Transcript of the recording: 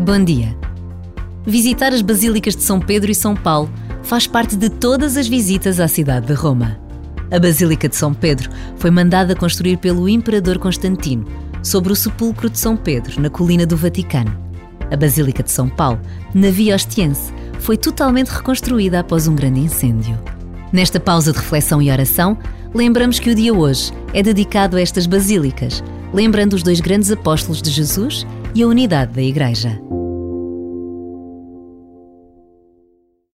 Bom dia. Visitar as basílicas de São Pedro e São Paulo faz parte de todas as visitas à cidade de Roma. A Basílica de São Pedro foi mandada construir pelo Imperador Constantino sobre o sepulcro de São Pedro, na colina do Vaticano. A Basílica de São Paulo, na Via Ostiense, foi totalmente reconstruída após um grande incêndio. Nesta pausa de reflexão e oração, lembramos que o dia hoje é dedicado a estas basílicas, lembrando os dois grandes apóstolos de Jesus e a unidade da Igreja.